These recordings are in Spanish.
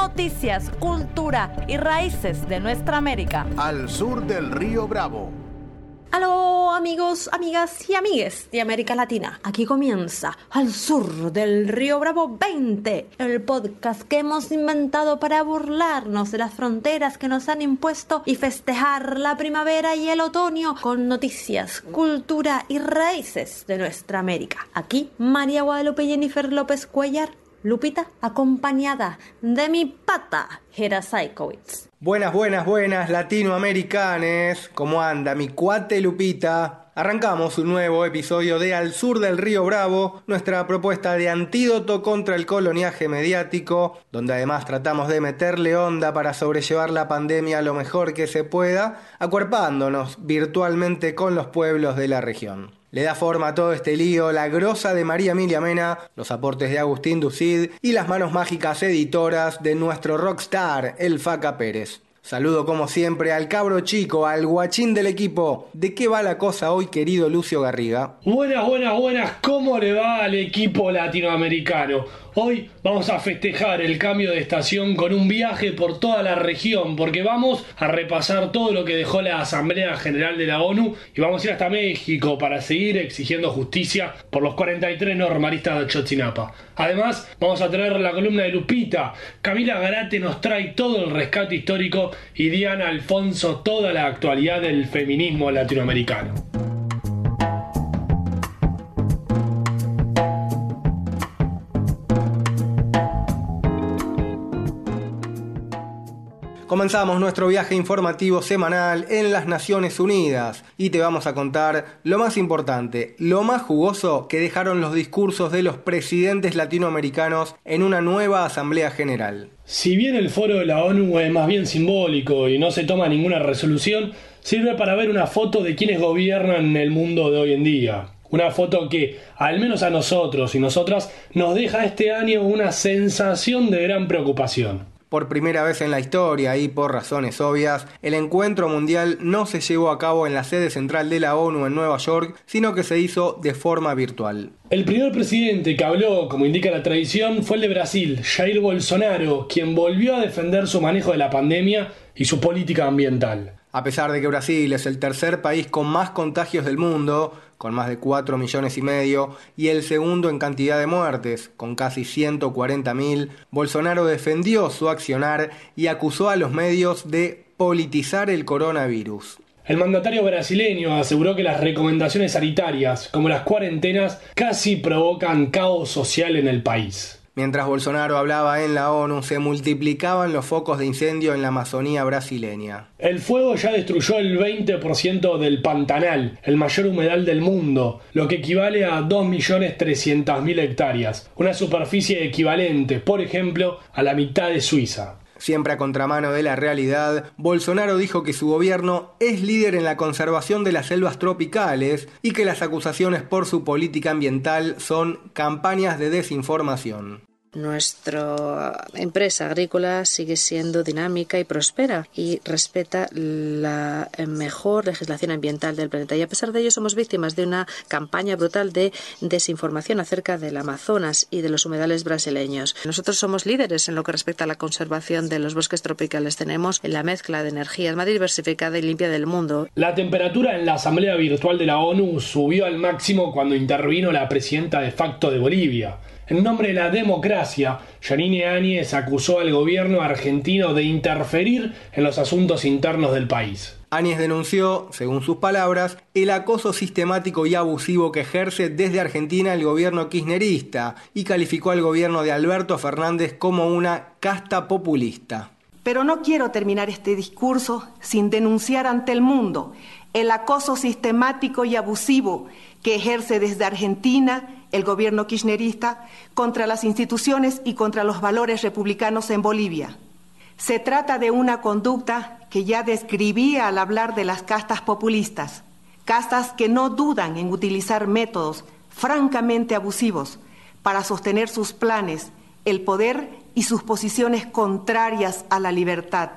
Noticias, cultura y raíces de nuestra América. Al sur del río Bravo. Aló amigos, amigas y amigues de América Latina. Aquí comienza Al Sur del Río Bravo 20, el podcast que hemos inventado para burlarnos de las fronteras que nos han impuesto y festejar la primavera y el otoño con noticias, cultura y raíces de nuestra América. Aquí María Guadalupe Jennifer López Cuellar Lupita, acompañada de mi pata, Hera Saikowitz. Buenas, buenas, buenas, latinoamericanes. ¿Cómo anda mi cuate Lupita? Arrancamos un nuevo episodio de Al Sur del Río Bravo, nuestra propuesta de antídoto contra el coloniaje mediático, donde además tratamos de meterle onda para sobrellevar la pandemia lo mejor que se pueda, acuerpándonos virtualmente con los pueblos de la región. Le da forma a todo este lío la grosa de María Emilia Mena, los aportes de Agustín Ducid y las manos mágicas editoras de nuestro rockstar, el Faca Pérez. Saludo como siempre al cabro chico, al guachín del equipo. ¿De qué va la cosa hoy, querido Lucio Garriga? Buenas, buenas, buenas. ¿Cómo le va al equipo latinoamericano? Hoy vamos a festejar el cambio de estación con un viaje por toda la región, porque vamos a repasar todo lo que dejó la Asamblea General de la ONU y vamos a ir hasta México para seguir exigiendo justicia por los 43 normalistas de Chotzinapa. Además, vamos a traer la columna de Lupita. Camila Garate nos trae todo el rescate histórico y Diana Alfonso toda la actualidad del feminismo latinoamericano. Comenzamos nuestro viaje informativo semanal en las Naciones Unidas y te vamos a contar lo más importante, lo más jugoso que dejaron los discursos de los presidentes latinoamericanos en una nueva Asamblea General. Si bien el foro de la ONU es más bien simbólico y no se toma ninguna resolución, sirve para ver una foto de quienes gobiernan el mundo de hoy en día. Una foto que, al menos a nosotros y nosotras, nos deja este año una sensación de gran preocupación. Por primera vez en la historia y por razones obvias, el encuentro mundial no se llevó a cabo en la sede central de la ONU en Nueva York, sino que se hizo de forma virtual. El primer presidente que habló, como indica la tradición, fue el de Brasil, Jair Bolsonaro, quien volvió a defender su manejo de la pandemia y su política ambiental. A pesar de que Brasil es el tercer país con más contagios del mundo, con más de 4 millones y medio, y el segundo en cantidad de muertes, con casi 140.000, Bolsonaro defendió su accionar y acusó a los medios de politizar el coronavirus. El mandatario brasileño aseguró que las recomendaciones sanitarias, como las cuarentenas, casi provocan caos social en el país. Mientras Bolsonaro hablaba en la ONU, se multiplicaban los focos de incendio en la Amazonía brasileña. El fuego ya destruyó el 20% del Pantanal, el mayor humedal del mundo, lo que equivale a 2.300.000 hectáreas, una superficie equivalente, por ejemplo, a la mitad de Suiza. Siempre a contramano de la realidad, Bolsonaro dijo que su gobierno es líder en la conservación de las selvas tropicales y que las acusaciones por su política ambiental son campañas de desinformación. Nuestra empresa agrícola sigue siendo dinámica y próspera y respeta la mejor legislación ambiental del planeta. Y a pesar de ello somos víctimas de una campaña brutal de desinformación acerca del Amazonas y de los humedales brasileños. Nosotros somos líderes en lo que respecta a la conservación de los bosques tropicales. Tenemos la mezcla de energías más diversificada y limpia del mundo. La temperatura en la Asamblea Virtual de la ONU subió al máximo cuando intervino la presidenta de facto de Bolivia. En nombre de la democracia, Yanine Áñez acusó al gobierno argentino de interferir en los asuntos internos del país. Áñez denunció, según sus palabras, el acoso sistemático y abusivo que ejerce desde Argentina el gobierno kirchnerista y calificó al gobierno de Alberto Fernández como una casta populista. Pero no quiero terminar este discurso sin denunciar ante el mundo el acoso sistemático y abusivo que ejerce desde Argentina el gobierno kirchnerista, contra las instituciones y contra los valores republicanos en Bolivia. Se trata de una conducta que ya describía al hablar de las castas populistas, castas que no dudan en utilizar métodos francamente abusivos para sostener sus planes, el poder y sus posiciones contrarias a la libertad.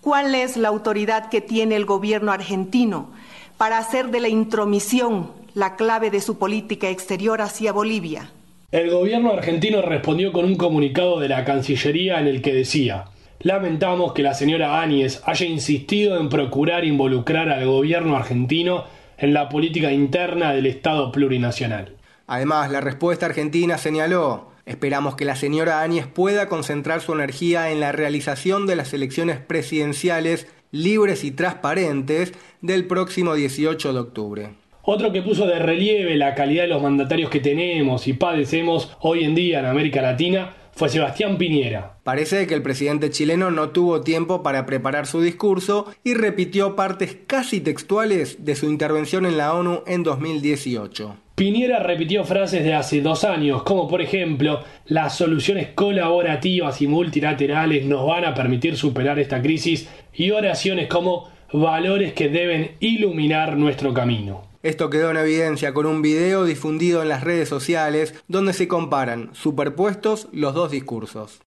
¿Cuál es la autoridad que tiene el gobierno argentino para hacer de la intromisión la clave de su política exterior hacia Bolivia? El gobierno argentino respondió con un comunicado de la Cancillería en el que decía Lamentamos que la señora Áñez haya insistido en procurar involucrar al gobierno argentino en la política interna del Estado plurinacional. Además, la respuesta argentina señaló Esperamos que la señora Áñez pueda concentrar su energía en la realización de las elecciones presidenciales libres y transparentes del próximo 18 de octubre. Otro que puso de relieve la calidad de los mandatarios que tenemos y padecemos hoy en día en América Latina fue Sebastián Piñera. Parece que el presidente chileno no tuvo tiempo para preparar su discurso y repitió partes casi textuales de su intervención en la ONU en 2018. Piñera repitió frases de hace dos años, como por ejemplo, las soluciones colaborativas y multilaterales nos van a permitir superar esta crisis, y oraciones como valores que deben iluminar nuestro camino. Esto quedó en evidencia con un video difundido en las redes sociales donde se comparan, superpuestos, los dos discursos.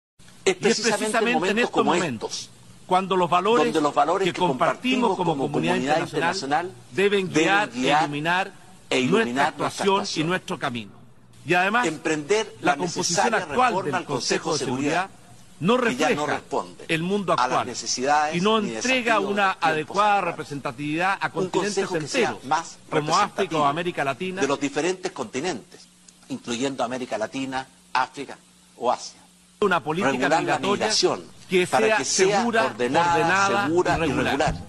Es precisamente, en estos momentos, cuando los valores, que, compartimos como, comunidad, internacional, deben guiar, e iluminar, e nuestra actuación y nuestro camino. Y además, emprender la, composición actual del Consejo de Seguridad no refleja el mundo actual y no entrega una adecuada representatividad a continentes enteros, como África o América Latina. De los diferentes continentes, incluyendo América Latina, África o Asia. Una política migratoria que sea, segura, ordenada, segura y regular.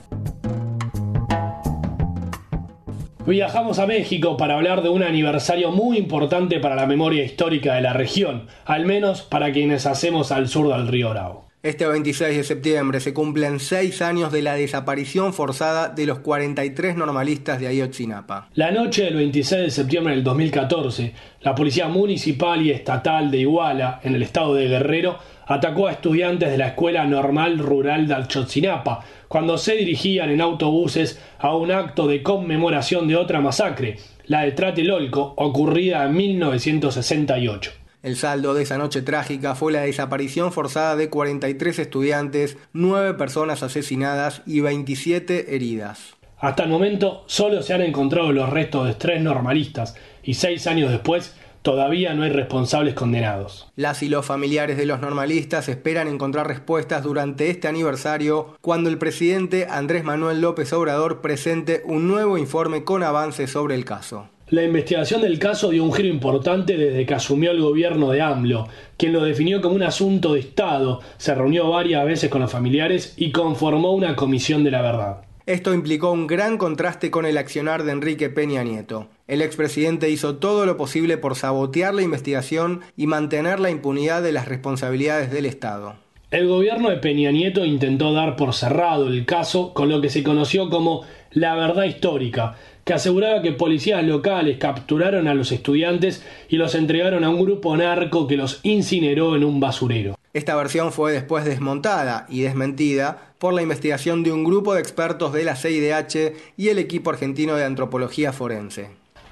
Viajamos a México para hablar de un aniversario muy importante para la memoria histórica de la región, al menos para quienes hacemos al sur del río Bravo. Este 26 de septiembre se cumplen seis años de la desaparición forzada de los 43 normalistas de Ayotzinapa. La noche del 26 de septiembre del 2014, la Policía Municipal y Estatal de Iguala, en el estado de Guerrero, atacó a estudiantes de la Escuela Normal Rural de Ayotzinapa, cuando se dirigían en autobuses a un acto de conmemoración de otra masacre, la de Tratelolco, ocurrida en 1968. El saldo de esa noche trágica fue la desaparición forzada de 43 estudiantes, 9 personas asesinadas y 27 heridas. Hasta el momento solo se han encontrado los restos de tres normalistas y seis años después Todavía no hay responsables condenados. Las y los familiares de los normalistas esperan encontrar respuestas durante este aniversario cuando el presidente Andrés Manuel López Obrador presente un nuevo informe con avances sobre el caso. La investigación del caso dio un giro importante desde que asumió el gobierno de AMLO, quien lo definió como un asunto de Estado, se reunió varias veces con los familiares y conformó una comisión de la verdad. Esto implicó un gran contraste con el accionar de Enrique Peña Nieto. El expresidente hizo todo lo posible por sabotear la investigación y mantener la impunidad de las responsabilidades del Estado. El gobierno de Peña Nieto intentó dar por cerrado el caso con lo que se conoció como la verdad histórica, que aseguraba que policías locales capturaron a los estudiantes y los entregaron a un grupo narco que los incineró en un basurero. Esta versión fue después desmontada y desmentida por la investigación de un grupo de expertos de la CIDH y el equipo argentino de antropología forense.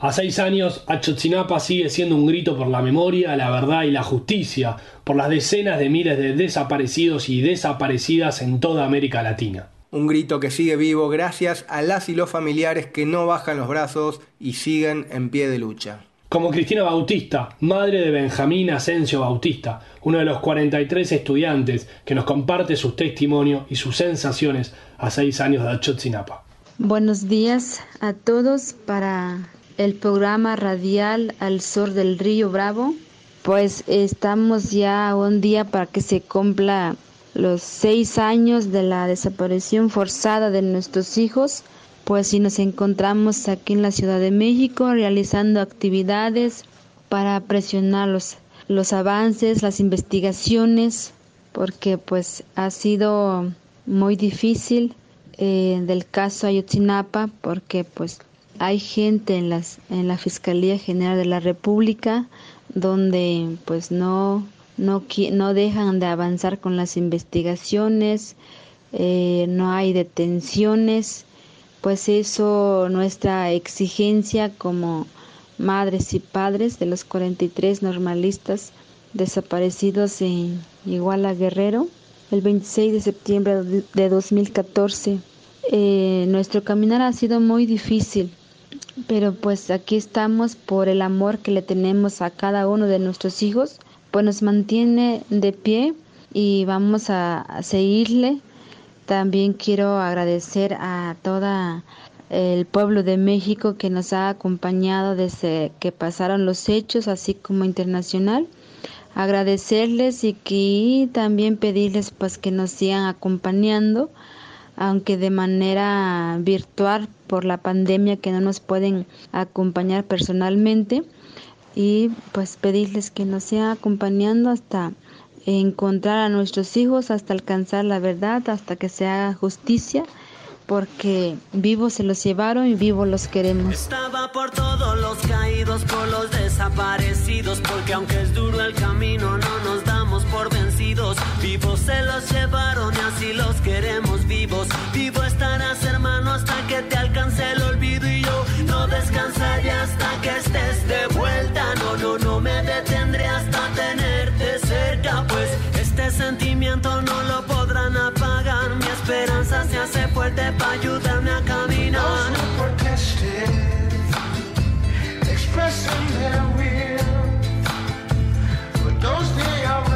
A seis años, Achotzinapa sigue siendo un grito por la memoria, la verdad y la justicia, por las decenas de miles de desaparecidos y desaparecidas en toda América Latina. Un grito que sigue vivo gracias a las y los familiares que no bajan los brazos y siguen en pie de lucha como Cristina Bautista, madre de Benjamín Asensio Bautista, uno de los 43 estudiantes que nos comparte sus testimonios y sus sensaciones a seis años de Achotzinapa. Buenos días a todos para el programa radial Al Sur del Río Bravo. Pues estamos ya un día para que se cumpla los seis años de la desaparición forzada de nuestros hijos pues si nos encontramos aquí en la Ciudad de México realizando actividades para presionar los, los avances, las investigaciones, porque pues ha sido muy difícil eh, del caso Ayotzinapa, porque pues hay gente en, las, en la Fiscalía General de la República donde pues no, no, no dejan de avanzar con las investigaciones, eh, no hay detenciones, pues eso nuestra exigencia como madres y padres de los 43 normalistas desaparecidos en Iguala Guerrero el 26 de septiembre de 2014. Eh, nuestro caminar ha sido muy difícil, pero pues aquí estamos por el amor que le tenemos a cada uno de nuestros hijos, pues nos mantiene de pie y vamos a, seguirle. También quiero agradecer a toda el pueblo de México que nos ha acompañado desde que pasaron los hechos, así como internacional agradecerles y que también pedirles pues que nos sigan acompañando aunque de manera virtual por la pandemia que no nos pueden acompañar personalmente y pues pedirles que nos sigan acompañando hasta encontrar a nuestros hijos hasta alcanzar la verdad hasta que se haga justicia porque vivos se los llevaron y vivos los queremos. Estaba por todos los caídos, por los desaparecidos, porque aunque es duro el camino, no nos damos Vivos se los llevaron y así los queremos vivos. Vivo estarás, hermano, hasta que te alcance el olvido y yo no descansaré hasta que estés de vuelta. No, no, no me detendré hasta tenerte cerca, pues este sentimiento no lo podrán apagar. Mi esperanza se hace fuerte para ayudarme a caminar. Expressing their will, for those they arrested,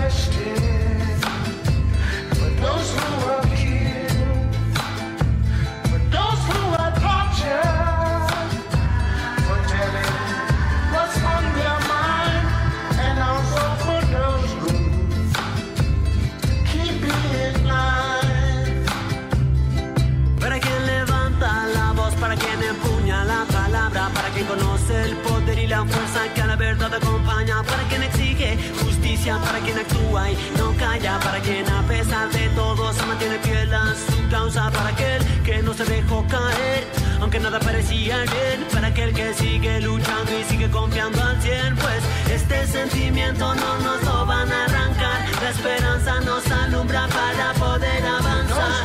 para quien actúa y no calla, para quien a pesar de todo se mantiene fiel a su causa, para aquel que no se dejó caer, aunque nada parecía bien, para aquel que sigue luchando y sigue confiando al cien, pues este sentimiento no nos lo van a arrancar, la esperanza nos alumbra para poder avanzar.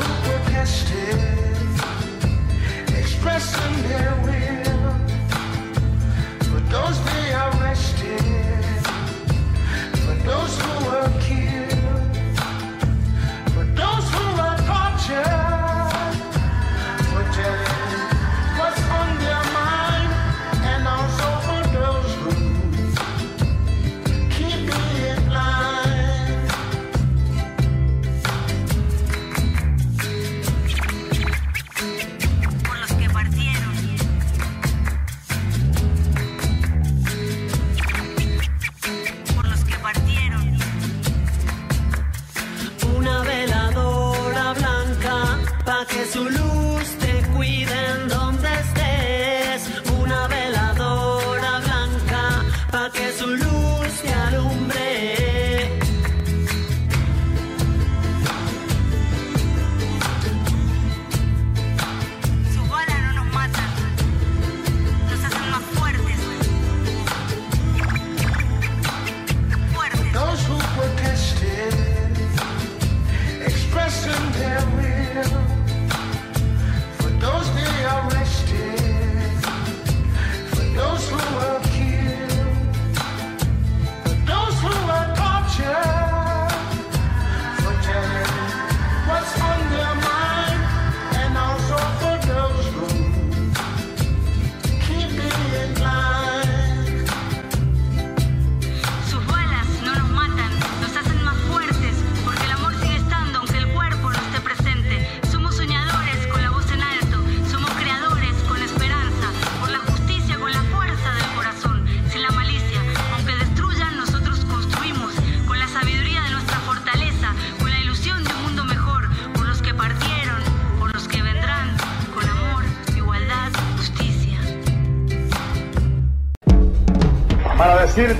Expressing their will, for those they arrested, Those who are key.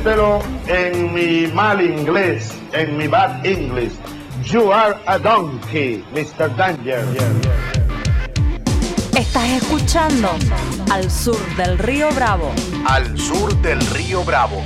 En mi mal inglés, en mi bad English, you are a donkey, Mr. Danger. Estás escuchando Al Sur del Río Bravo. Al Sur del Río Bravo.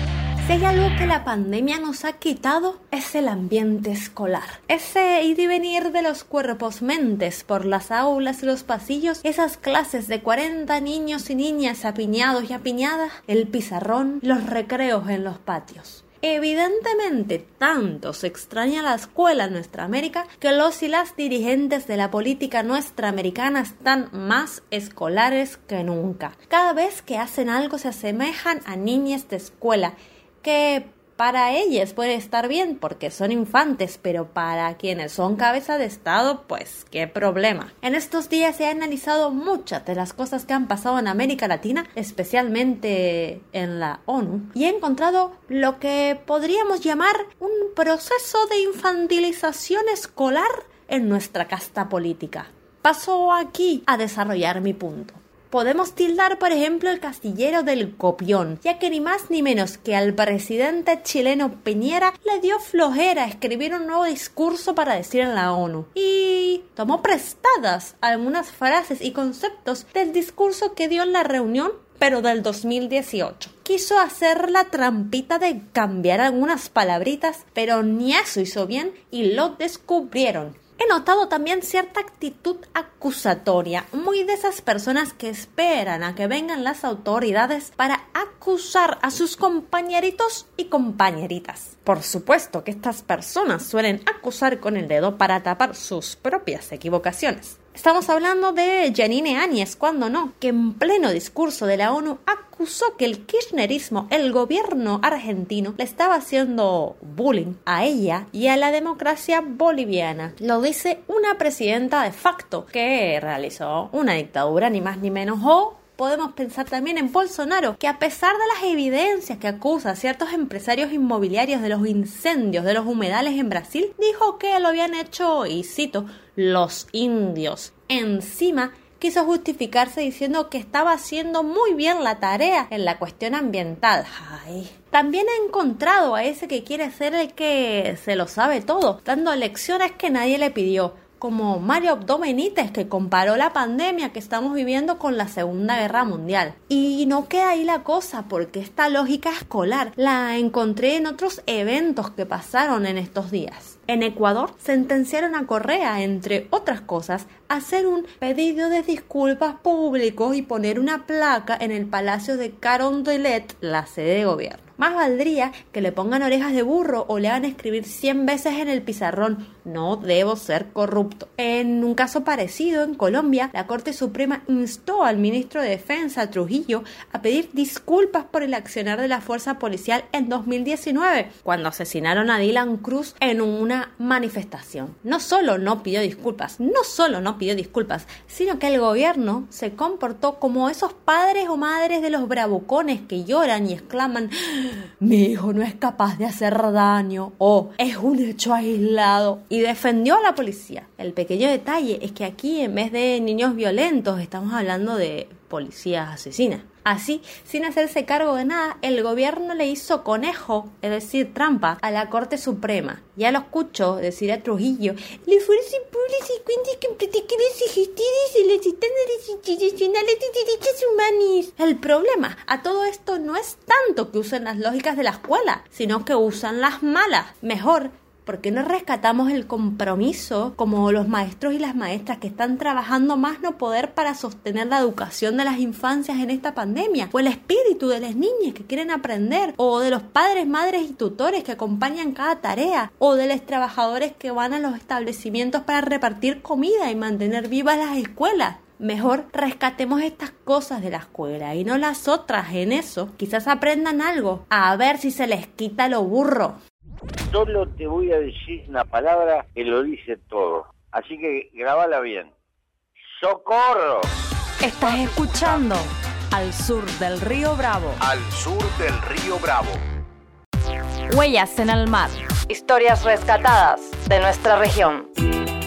Si hay algo que la pandemia nos ha quitado es el ambiente escolar. Ese ir y venir de los cuerpos mentes por las aulas y los pasillos, esas clases de 40 niños y niñas apiñados y apiñadas, el pizarrón, los recreos en los patios. Evidentemente, tanto se extraña la escuela en nuestra América que los y las dirigentes de la política nuestra americana están más escolares que nunca. Cada vez que hacen algo se asemejan a niñas de escuela que para ellas puede estar bien porque son infantes, pero para quienes son cabeza de Estado, pues qué problema. En estos días se ha analizado muchas de las cosas que han pasado en América Latina, especialmente en la ONU, y he encontrado lo que podríamos llamar un proceso de infantilización escolar en nuestra casta política. Paso aquí a desarrollar mi punto. Podemos tildar, por ejemplo, el castillero del copión, ya que ni más ni menos que al presidente chileno Piñera le dio flojera escribir un nuevo discurso para decir en la ONU y tomó prestadas algunas frases y conceptos del discurso que dio en la reunión pero del 2018. Quiso hacer la trampita de cambiar algunas palabritas, pero ni eso hizo bien y lo descubrieron. He notado también cierta actitud acusatoria, muy de esas personas que esperan a que vengan las autoridades para acusar a sus compañeritos y compañeritas. Por supuesto que estas personas suelen acusar con el dedo para tapar sus propias equivocaciones. Estamos hablando de Janine Áñez, cuando no, que en pleno discurso de la ONU acusó que el kirchnerismo, el gobierno argentino, le estaba haciendo bullying a ella y a la democracia boliviana. Lo dice una presidenta de facto que realizó una dictadura ni más ni menos o podemos pensar también en Bolsonaro, que a pesar de las evidencias que acusa a ciertos empresarios inmobiliarios de los incendios de los humedales en Brasil, dijo que lo habían hecho, y cito, los indios. Encima, quiso justificarse diciendo que estaba haciendo muy bien la tarea en la cuestión ambiental. Ay. También he encontrado a ese que quiere ser el que se lo sabe todo, dando lecciones que nadie le pidió como Mario Benítez, que comparó la pandemia que estamos viviendo con la Segunda Guerra Mundial. Y no queda ahí la cosa, porque esta lógica escolar la encontré en otros eventos que pasaron en estos días. En Ecuador sentenciaron a Correa, entre otras cosas, a hacer un pedido de disculpas públicos y poner una placa en el Palacio de Carondelet, la sede de gobierno. Más valdría que le pongan orejas de burro o le hagan escribir 100 veces en el pizarrón, no debo ser corrupto. En un caso parecido, en Colombia, la Corte Suprema instó al ministro de Defensa, Trujillo, a pedir disculpas por el accionar de la fuerza policial en 2019, cuando asesinaron a Dylan Cruz en una manifestación. No solo no pidió disculpas, no solo no pidió disculpas, sino que el gobierno se comportó como esos padres o madres de los bravucones que lloran y exclaman mi hijo no es capaz de hacer daño o es un hecho aislado y defendió a la policía. El pequeño detalle es que aquí en vez de niños violentos estamos hablando de policías asesinas. Así, sin hacerse cargo de nada, el gobierno le hizo conejo, es decir, trampa, a la Corte Suprema. Ya lo escucho decir a Trujillo, y que. El problema a todo esto no es tanto que usen las lógicas de la escuela, sino que usan las malas. Mejor ¿Por qué no rescatamos el compromiso como los maestros y las maestras que están trabajando más no poder para sostener la educación de las infancias en esta pandemia? O el espíritu de las niñas que quieren aprender, o de los padres, madres y tutores que acompañan cada tarea, o de los trabajadores que van a los establecimientos para repartir comida y mantener vivas las escuelas. Mejor rescatemos estas cosas de la escuela y no las otras en eso. Quizás aprendan algo. A ver si se les quita lo burro. Solo te voy a decir una palabra que lo dice todo. Así que grabala bien. ¡Socorro! Estás escuchando Al Sur del Río Bravo. Al Sur del Río Bravo. Huellas en el mar. Historias rescatadas de nuestra región.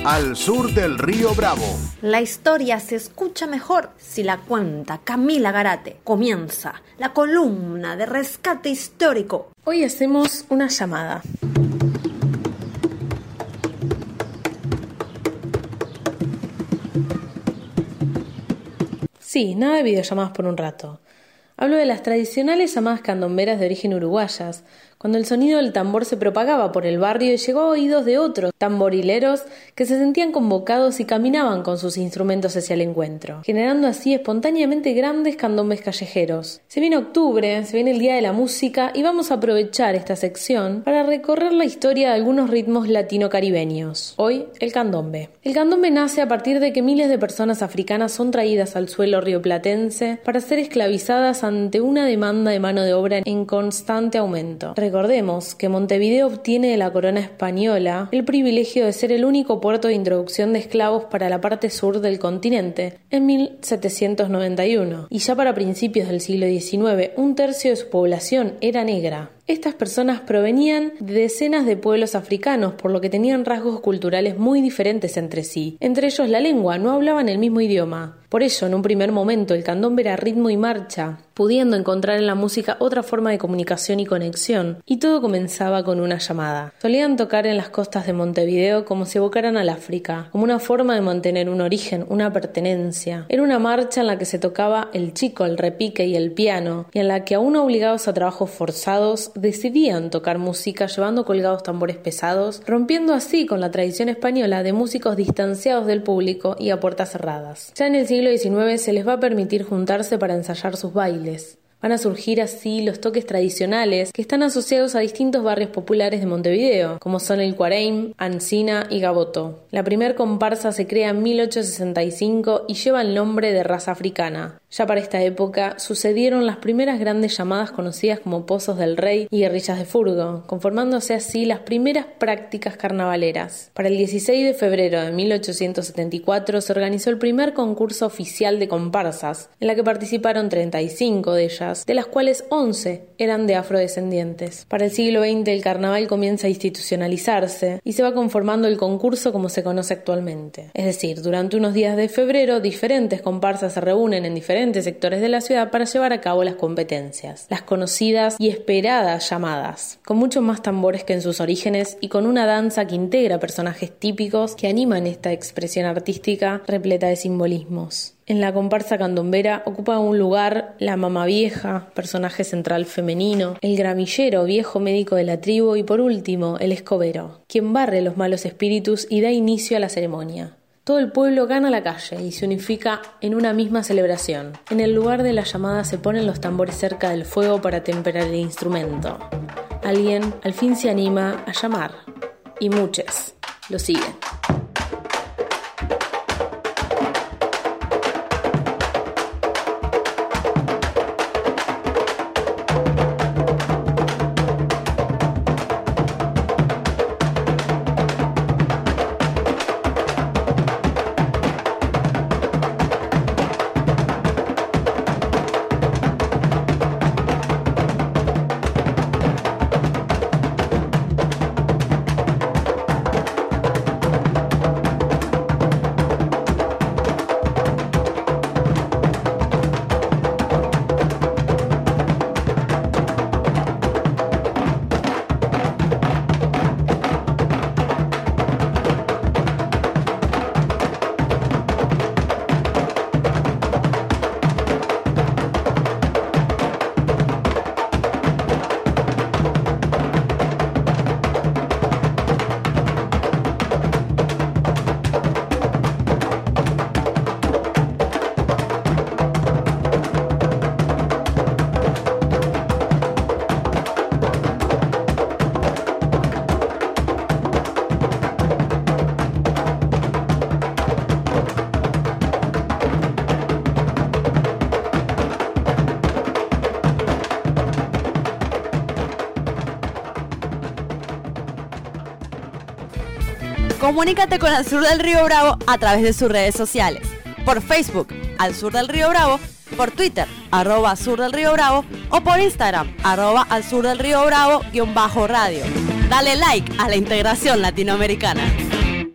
Al Sur del Río Bravo. La historia se escucha mejor si la cuenta Camila Garate. Comienza la columna de rescate histórico. Hoy hacemos una llamada. Sí, nada de videollamadas por un rato. Hablo de las tradicionales llamadas candomberas de origen uruguayas, cuando el sonido del tambor se propagaba por el barrio y llegó a oídos de otros tamborileros que se sentían convocados y caminaban con sus instrumentos hacia el encuentro, generando así espontáneamente grandes candombes callejeros. Se viene octubre, se viene el Día de la Música y vamos a aprovechar esta sección para recorrer la historia de algunos ritmos latino-caribeños. Hoy, el candombe. El candombe nace a partir de que miles de personas africanas son traídas al suelo rioplatense para ser esclavizadas ante una demanda de mano de obra en constante aumento. Recordemos que Montevideo obtiene de la corona española el privilegio de ser el único puerto de introducción de esclavos para la parte sur del continente en 1791, y ya para principios del siglo XIX un tercio de su población era negra. Estas personas provenían de decenas de pueblos africanos, por lo que tenían rasgos culturales muy diferentes entre sí. Entre ellos la lengua, no hablaban el mismo idioma. Por ello, en un primer momento, el candombe era ritmo y marcha, pudiendo encontrar en la música otra forma de comunicación y conexión, y todo comenzaba con una llamada. Solían tocar en las costas de Montevideo como si evocaran al África, como una forma de mantener un origen, una pertenencia. Era una marcha en la que se tocaba el chico, el repique y el piano, y en la que aún obligados a trabajos forzados, decidían tocar música llevando colgados tambores pesados, rompiendo así con la tradición española de músicos distanciados del público y a puertas cerradas. Ya en el siglo XIX se les va a permitir juntarse para ensayar sus bailes. Van a surgir así los toques tradicionales que están asociados a distintos barrios populares de Montevideo, como son el Cuareim, Ancina y Gaboto. La primer comparsa se crea en 1865 y lleva el nombre de raza africana. Ya para esta época sucedieron las primeras grandes llamadas conocidas como Pozos del Rey y Guerrillas de Furgo, conformándose así las primeras prácticas carnavaleras. Para el 16 de febrero de 1874 se organizó el primer concurso oficial de comparsas, en la que participaron 35 de ellas, de las cuales 11 eran de afrodescendientes. Para el siglo XX el carnaval comienza a institucionalizarse y se va conformando el concurso como se conoce actualmente. Es decir, durante unos días de febrero diferentes comparsas se reúnen en diferentes sectores de la ciudad para llevar a cabo las competencias, las conocidas y esperadas llamadas, con muchos más tambores que en sus orígenes y con una danza que integra personajes típicos que animan esta expresión artística repleta de simbolismos. En la comparsa candombera ocupa un lugar la mamá vieja, personaje central femenino, el gramillero, viejo médico de la tribu y por último el escobero, quien barre los malos espíritus y da inicio a la ceremonia. Todo el pueblo gana la calle y se unifica en una misma celebración. En el lugar de la llamada se ponen los tambores cerca del fuego para temperar el instrumento. Alguien al fin se anima a llamar y muchos lo siguen. Comunícate con Al Sur del Río Bravo a través de sus redes sociales. Por Facebook, Al Sur del Río Bravo, por Twitter, arroba Sur del Río Bravo, o por Instagram, arroba Al Sur del Río Bravo, guion bajo radio. Dale like a la integración latinoamericana.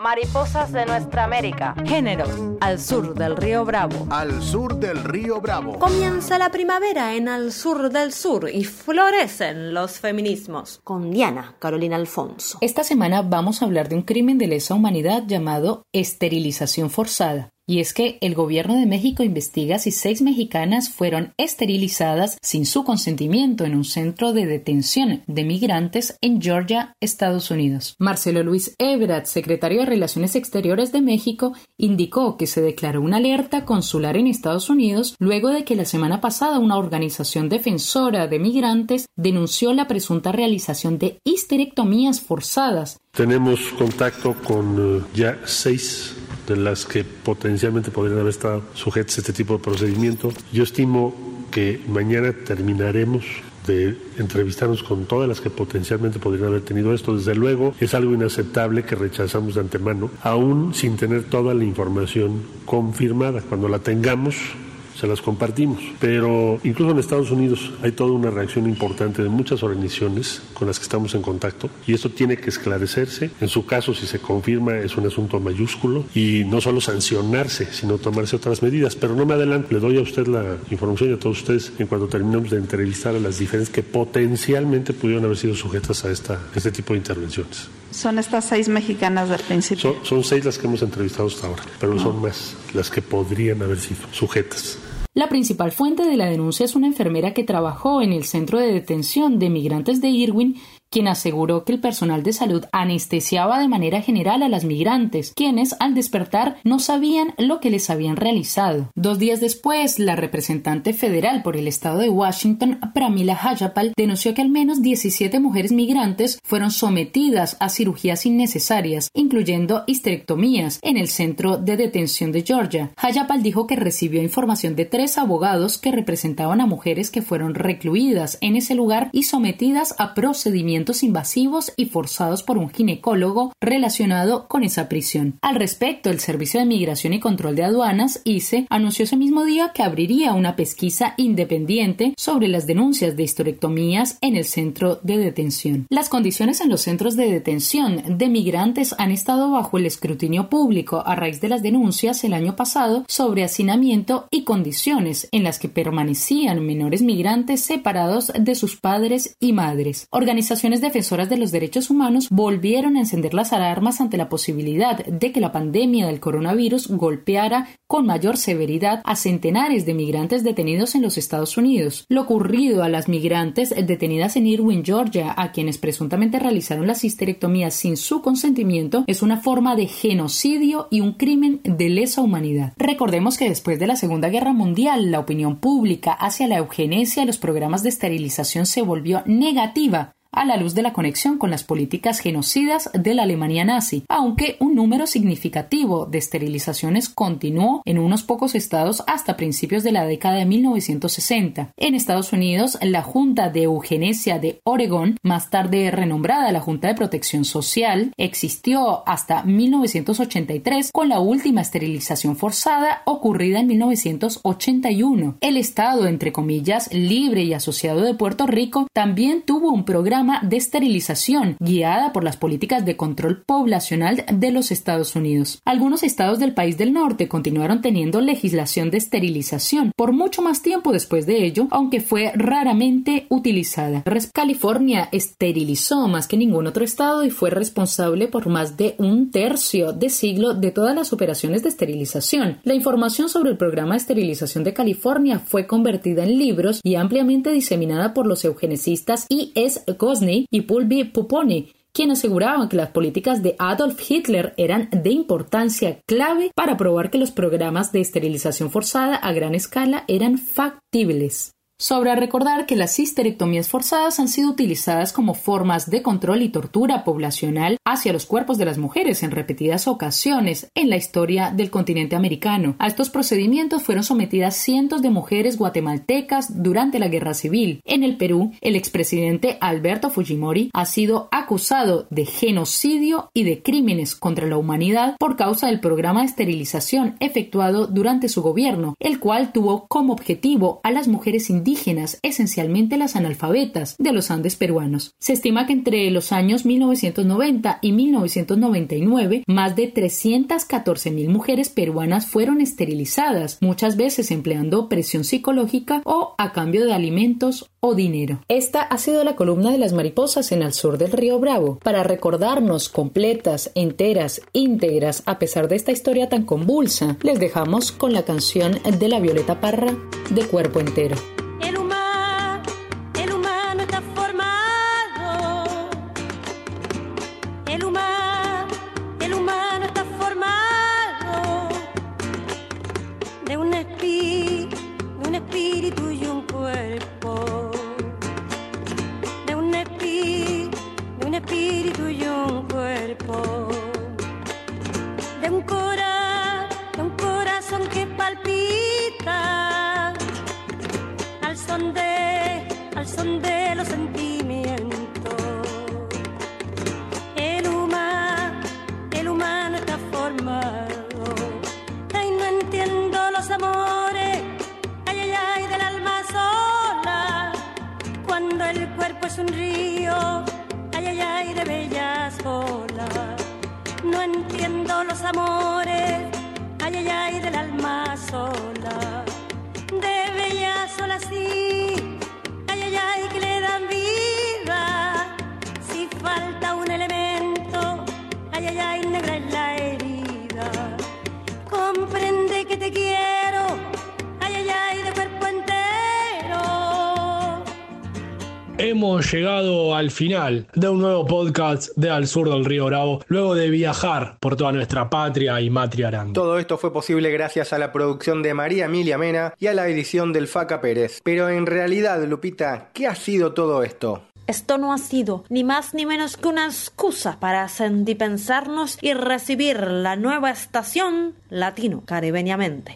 Mariposas de nuestra América. Géneros. Al sur del río Bravo. Al sur del río Bravo. Comienza la primavera en Al Sur del Sur y florecen los feminismos. Con Diana Carolina Alfonso. Esta semana vamos a hablar de un crimen de lesa humanidad llamado esterilización forzada. Y es que el gobierno de México investiga si seis mexicanas fueron esterilizadas sin su consentimiento en un centro de detención de migrantes en Georgia, Estados Unidos. Marcelo Luis Ebrat, secretario de Relaciones Exteriores de México, indicó que se declaró una alerta consular en Estados Unidos luego de que la semana pasada una organización defensora de migrantes denunció la presunta realización de histerectomías forzadas. Tenemos contacto con eh, ya seis de las que potencialmente podrían haber estado sujetas a este tipo de procedimiento. Yo estimo que mañana terminaremos de entrevistarnos con todas las que potencialmente podrían haber tenido esto. Desde luego es algo inaceptable que rechazamos de antemano, aún sin tener toda la información confirmada. Cuando la tengamos, se las compartimos. Pero incluso en Estados Unidos hay toda una reacción importante de muchas organizaciones con las que estamos en contacto y esto tiene que esclarecerse. En su caso, si se confirma, es un asunto mayúsculo y no solo sancionarse, sino tomarse otras medidas. Pero no me adelanto, le doy a usted la información y a todos ustedes en cuanto terminemos de entrevistar a las diferentes que potencialmente pudieron haber sido sujetas a, esta, este tipo de intervenciones. Son estas seis mexicanas del principio. Son, son seis las que hemos entrevistado hasta ahora, pero no. son más las que podrían haber sido sujetas. La principal fuente de la denuncia es una enfermera que trabajó en el centro de detención de migrantes de Irwin quien aseguró que el personal de salud anestesiaba de manera general a las migrantes, quienes al despertar no sabían lo que les habían realizado. Dos días después, la representante federal por el estado de Washington, Pramila Hayapal, denunció que al menos 17 mujeres migrantes fueron sometidas a cirugías innecesarias, incluyendo histerectomías, en el centro de detención de Georgia. Hayapal dijo que recibió información de tres abogados que representaban a mujeres que fueron recluidas en ese lugar y sometidas a procedimientos invasivos y forzados por un ginecólogo relacionado con esa prisión. Al respecto, el Servicio de Migración y Control de Aduanas, ICE, anunció ese mismo día que abriría una pesquisa independiente sobre las denuncias de histerectomías en el centro de detención. Las condiciones en los centros de detención de migrantes han estado bajo el escrutinio público a raíz de las denuncias el año pasado sobre hacinamiento y condiciones en las que permanecían menores migrantes separados de sus padres y madres. Organizaciones defensoras de los derechos humanos volvieron a encender las alarmas ante la posibilidad de que la pandemia del coronavirus golpeara con mayor severidad a centenares de migrantes detenidos en los Estados Unidos. Lo ocurrido a las migrantes detenidas en Irwin, Georgia, a quienes presuntamente realizaron las histerectomías sin su consentimiento, es una forma de genocidio y un crimen de lesa humanidad. Recordemos que después de la Segunda Guerra Mundial, la opinión pública hacia la eugenesia y los programas de esterilización se volvió negativa a la luz de la conexión con las políticas genocidas de la Alemania nazi, aunque un número significativo de esterilizaciones continuó en unos pocos estados hasta principios de la década de 1960. En Estados Unidos, la Junta de Eugenesia de Oregón, más tarde renombrada la Junta de Protección Social, existió hasta 1983 con la última esterilización forzada ocurrida en 1981. El estado, entre comillas, libre y asociado de Puerto Rico también tuvo un programa de esterilización guiada por las políticas de control poblacional de los Estados Unidos. Algunos estados del país del norte continuaron teniendo legislación de esterilización por mucho más tiempo después de ello, aunque fue raramente utilizada. California esterilizó más que ningún otro estado y fue responsable por más de un tercio de siglo de todas las operaciones de esterilización. La información sobre el programa de esterilización de California fue convertida en libros y ampliamente diseminada por los eugenecistas E. S. Gosney y Pulvi Puponi, quien aseguraban que las políticas de Adolf Hitler eran de importancia clave para probar que los programas de esterilización forzada a gran escala eran factibles. Sobra recordar que las histerectomías forzadas han sido utilizadas como formas de control y tortura poblacional hacia los cuerpos de las mujeres en repetidas ocasiones en la historia del continente americano. A estos procedimientos fueron sometidas cientos de mujeres guatemaltecas durante la Guerra Civil. En el Perú, el expresidente Alberto Fujimori ha sido acusado de genocidio y de crímenes contra la humanidad por causa del programa de esterilización efectuado durante su gobierno, el cual tuvo como objetivo a las mujeres indígenas indígenas, esencialmente las analfabetas, de los Andes peruanos. Se estima que entre los años 1990 y 1999, más de 314 mil mujeres peruanas fueron esterilizadas, muchas veces empleando presión psicológica o a cambio de alimentos o dinero. Esta ha sido la columna de las mariposas en el sur del río Bravo, para recordarnos completas, enteras, íntegras, a pesar de esta historia tan convulsa, les dejamos con la canción de la Violeta Parra de Cuerpo Entero. Al final de un nuevo podcast de Al Sur del Río Bravo, luego de viajar por toda nuestra patria y matria aranda. Todo esto fue posible gracias a la producción de María Emilia Mena y a la edición del Faca Pérez. Pero en realidad, Lupita, ¿qué ha sido todo esto? Esto no ha sido ni más ni menos que una excusa para sentipensarnos y recibir la nueva estación latino-caribeñamente.